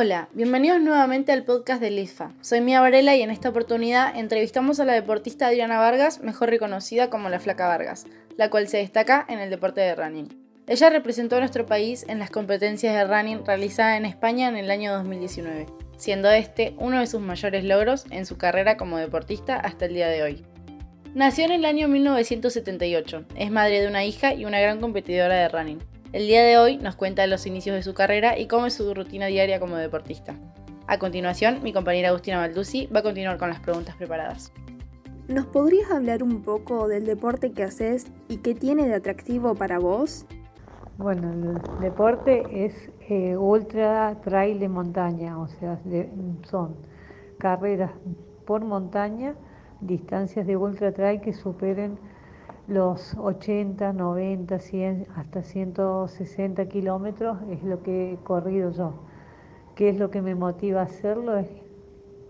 Hola, bienvenidos nuevamente al podcast de LIFA. Soy Mía Varela y en esta oportunidad entrevistamos a la deportista Adriana Vargas, mejor reconocida como la Flaca Vargas, la cual se destaca en el deporte de running. Ella representó a nuestro país en las competencias de running realizadas en España en el año 2019, siendo este uno de sus mayores logros en su carrera como deportista hasta el día de hoy. Nació en el año 1978, es madre de una hija y una gran competidora de running. El día de hoy nos cuenta los inicios de su carrera y cómo es su rutina diaria como deportista. A continuación, mi compañera Agustina Malduzzi va a continuar con las preguntas preparadas. ¿Nos podrías hablar un poco del deporte que haces y qué tiene de atractivo para vos? Bueno, el deporte es eh, ultra trail de montaña, o sea, son carreras por montaña, distancias de ultra trail que superen los 80, 90, 100, hasta 160 kilómetros es lo que he corrido yo. ¿Qué es lo que me motiva a hacerlo? Es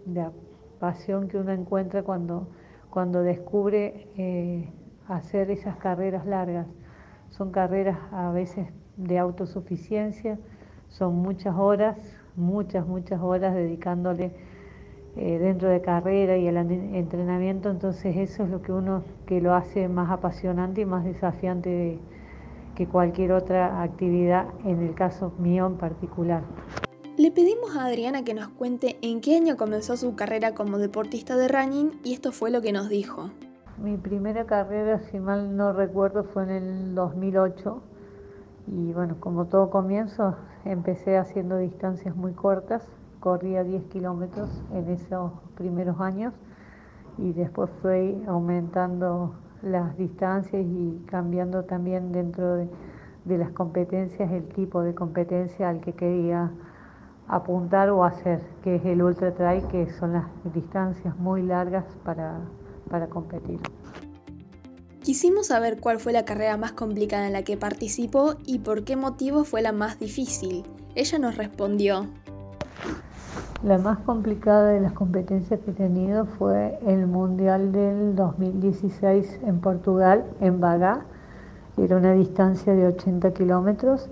la pasión que uno encuentra cuando, cuando descubre eh, hacer esas carreras largas. Son carreras a veces de autosuficiencia, son muchas horas, muchas, muchas horas dedicándole eh, dentro de carrera y el entrenamiento, entonces eso es lo que uno que lo hace más apasionante y más desafiante que cualquier otra actividad, en el caso mío en particular. Le pedimos a Adriana que nos cuente en qué año comenzó su carrera como deportista de running y esto fue lo que nos dijo. Mi primera carrera, si mal no recuerdo, fue en el 2008 y bueno, como todo comienzo, empecé haciendo distancias muy cortas corría 10 kilómetros en esos primeros años y después fue aumentando las distancias y cambiando también dentro de, las competencias el tipo de competencia al que quería apuntar o hacer, que es el ultra trail, que son las distancias muy largas para, para competir. Quisimos saber cuál fue la carrera más complicada en la que participó y por qué motivo fue la más difícil. Ella nos respondió. La más complicada de las competencias que he tenido fue el Mundial del 2016 en Portugal, en Bagá. Era una distancia de 80 kilómetros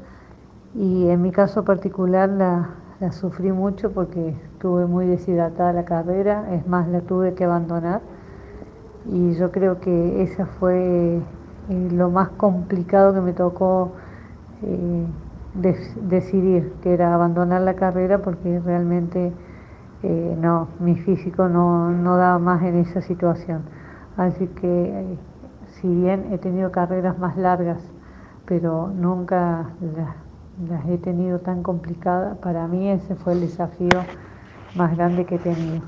y en mi caso particular la, sufrí mucho porque estuve muy deshidratada la carrera, es más, la tuve que abandonar. Y yo creo que esa fue eh, lo más complicado que me tocó eh, decidir, que era abandonar la carrera porque realmente eh, no, mi físico no, no, daba más en esa situación. Así que eh, si bien he tenido carreras más largas, pero nunca las, he tenido tan complicadas, para mí ese fue el desafío más grande que he tenido.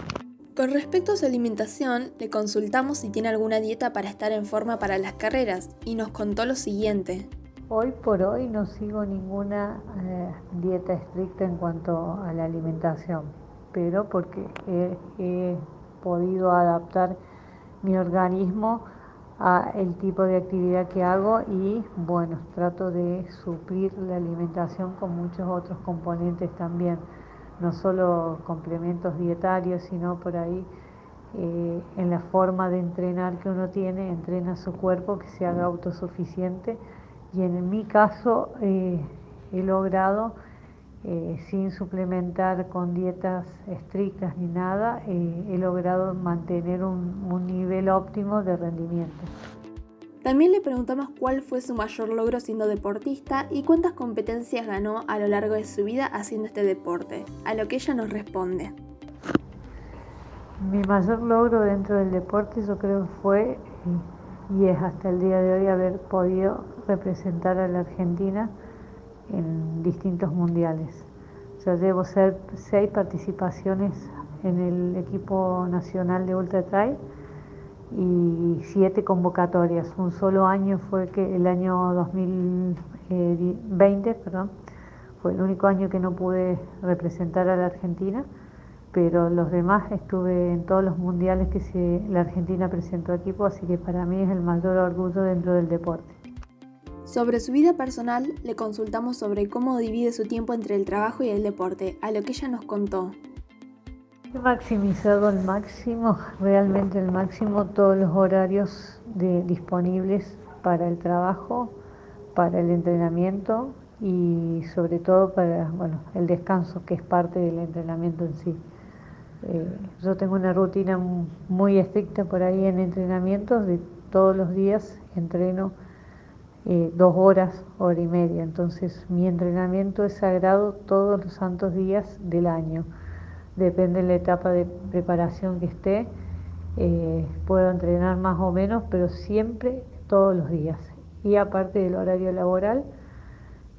Con respecto a su alimentación, le consultamos si tiene alguna dieta para estar en forma para las carreras y nos contó lo siguiente. Hoy por hoy no sigo ninguna eh, dieta estricta en cuanto a la alimentación, pero porque he, podido adaptar mi organismo a el tipo de actividad que hago y bueno, trato de suplir la alimentación con muchos otros componentes también, no solo complementos dietarios, sino por ahí eh, en la forma de entrenar que uno tiene, entrena su cuerpo que se haga autosuficiente y en mi caso eh, he logrado, eh, sin suplementar con dietas estrictas ni nada, eh, he logrado mantener un, un nivel óptimo de rendimiento. También le preguntamos cuál fue su mayor logro siendo deportista y cuántas competencias ganó a lo largo de su vida haciendo este deporte, a lo que ella nos responde. Mi mayor logro dentro del deporte yo creo fue y es hasta el día de hoy haber podido representar a la Argentina en distintos mundiales. Yo llevo seis participaciones en el equipo nacional de Ultra Trail y siete convocatorias. Un solo año fue que el año 2020, perdón, fue el único año que no pude representar a la Argentina pero los demás estuve en todos los mundiales que se, la Argentina presentó equipo, así que para mí es el mayor orgullo dentro del deporte. Sobre su vida personal, le consultamos sobre cómo divide su tiempo entre el trabajo y el deporte, a lo que ella nos contó. He maximizado al máximo, realmente al máximo, todos los horarios disponibles para el trabajo, para el entrenamiento y sobre todo para bueno, el descanso que es parte del entrenamiento en sí. Eh, yo tengo una rutina muy estricta por ahí en entrenamientos, de todos los días entreno eh, dos horas, hora y media, entonces mi entrenamiento es sagrado todos los santos días del año, depende de la etapa de preparación que esté, eh, puedo entrenar más o menos, pero siempre todos los días. Y aparte del horario laboral,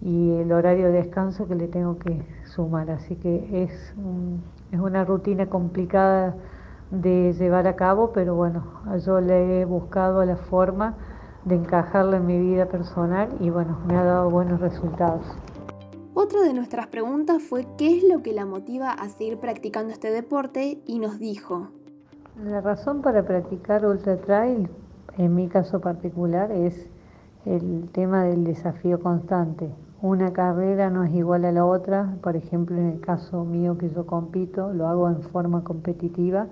y el horario de descanso que le tengo que sumar. Así que es, es una rutina complicada de llevar a cabo, pero bueno, yo le he buscado la forma de encajarla en mi vida personal y bueno, me ha dado buenos resultados. Otra de nuestras preguntas fue qué es lo que la motiva a seguir practicando este deporte y nos dijo. La razón para practicar ultra trail, en mi caso particular, es el tema del desafío constante una carrera no es igual a la otra, por ejemplo en el caso mío que yo compito, lo hago en forma competitiva,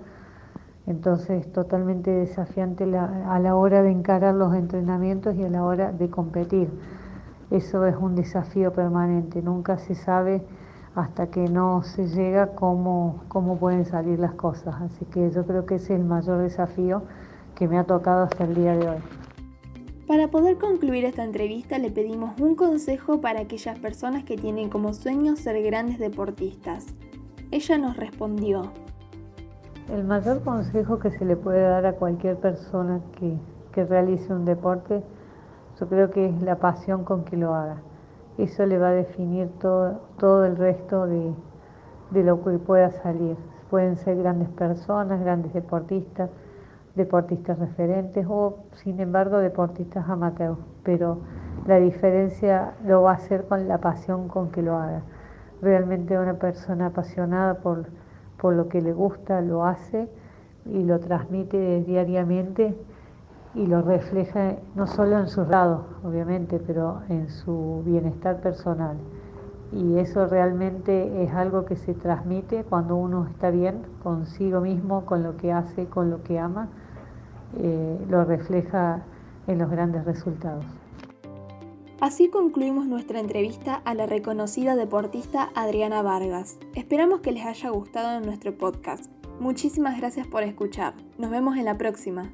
entonces es totalmente desafiante a la hora de encarar los entrenamientos y a la hora de competir. Eso es un desafío permanente, nunca se sabe hasta que no se llega cómo, cómo pueden salir las cosas, así que yo creo que ese es el mayor desafío que me ha tocado hasta el día de hoy. Para poder concluir esta entrevista le pedimos un consejo para aquellas personas que tienen como sueño ser grandes deportistas. Ella nos respondió. El mayor consejo que se le puede dar a cualquier persona que, realice un deporte, yo creo que es la pasión con que lo haga. Eso le va a definir todo, todo el resto de, de lo que pueda salir. Pueden ser grandes personas, grandes deportistas, deportistas referentes o, sin embargo, deportistas amateurs, pero la diferencia lo va a hacer con la pasión con que lo haga. Realmente una persona apasionada por, por lo que le gusta lo hace y lo transmite diariamente y lo refleja no solo en sus lados, obviamente, pero en su bienestar personal. Y eso realmente es algo que se transmite cuando uno está bien consigo mismo, con lo que hace, con lo que ama lo refleja en los grandes resultados. Así concluimos nuestra entrevista a la reconocida deportista Adriana Vargas. Esperamos que les haya gustado nuestro podcast. Muchísimas gracias por escuchar. Nos vemos en la próxima.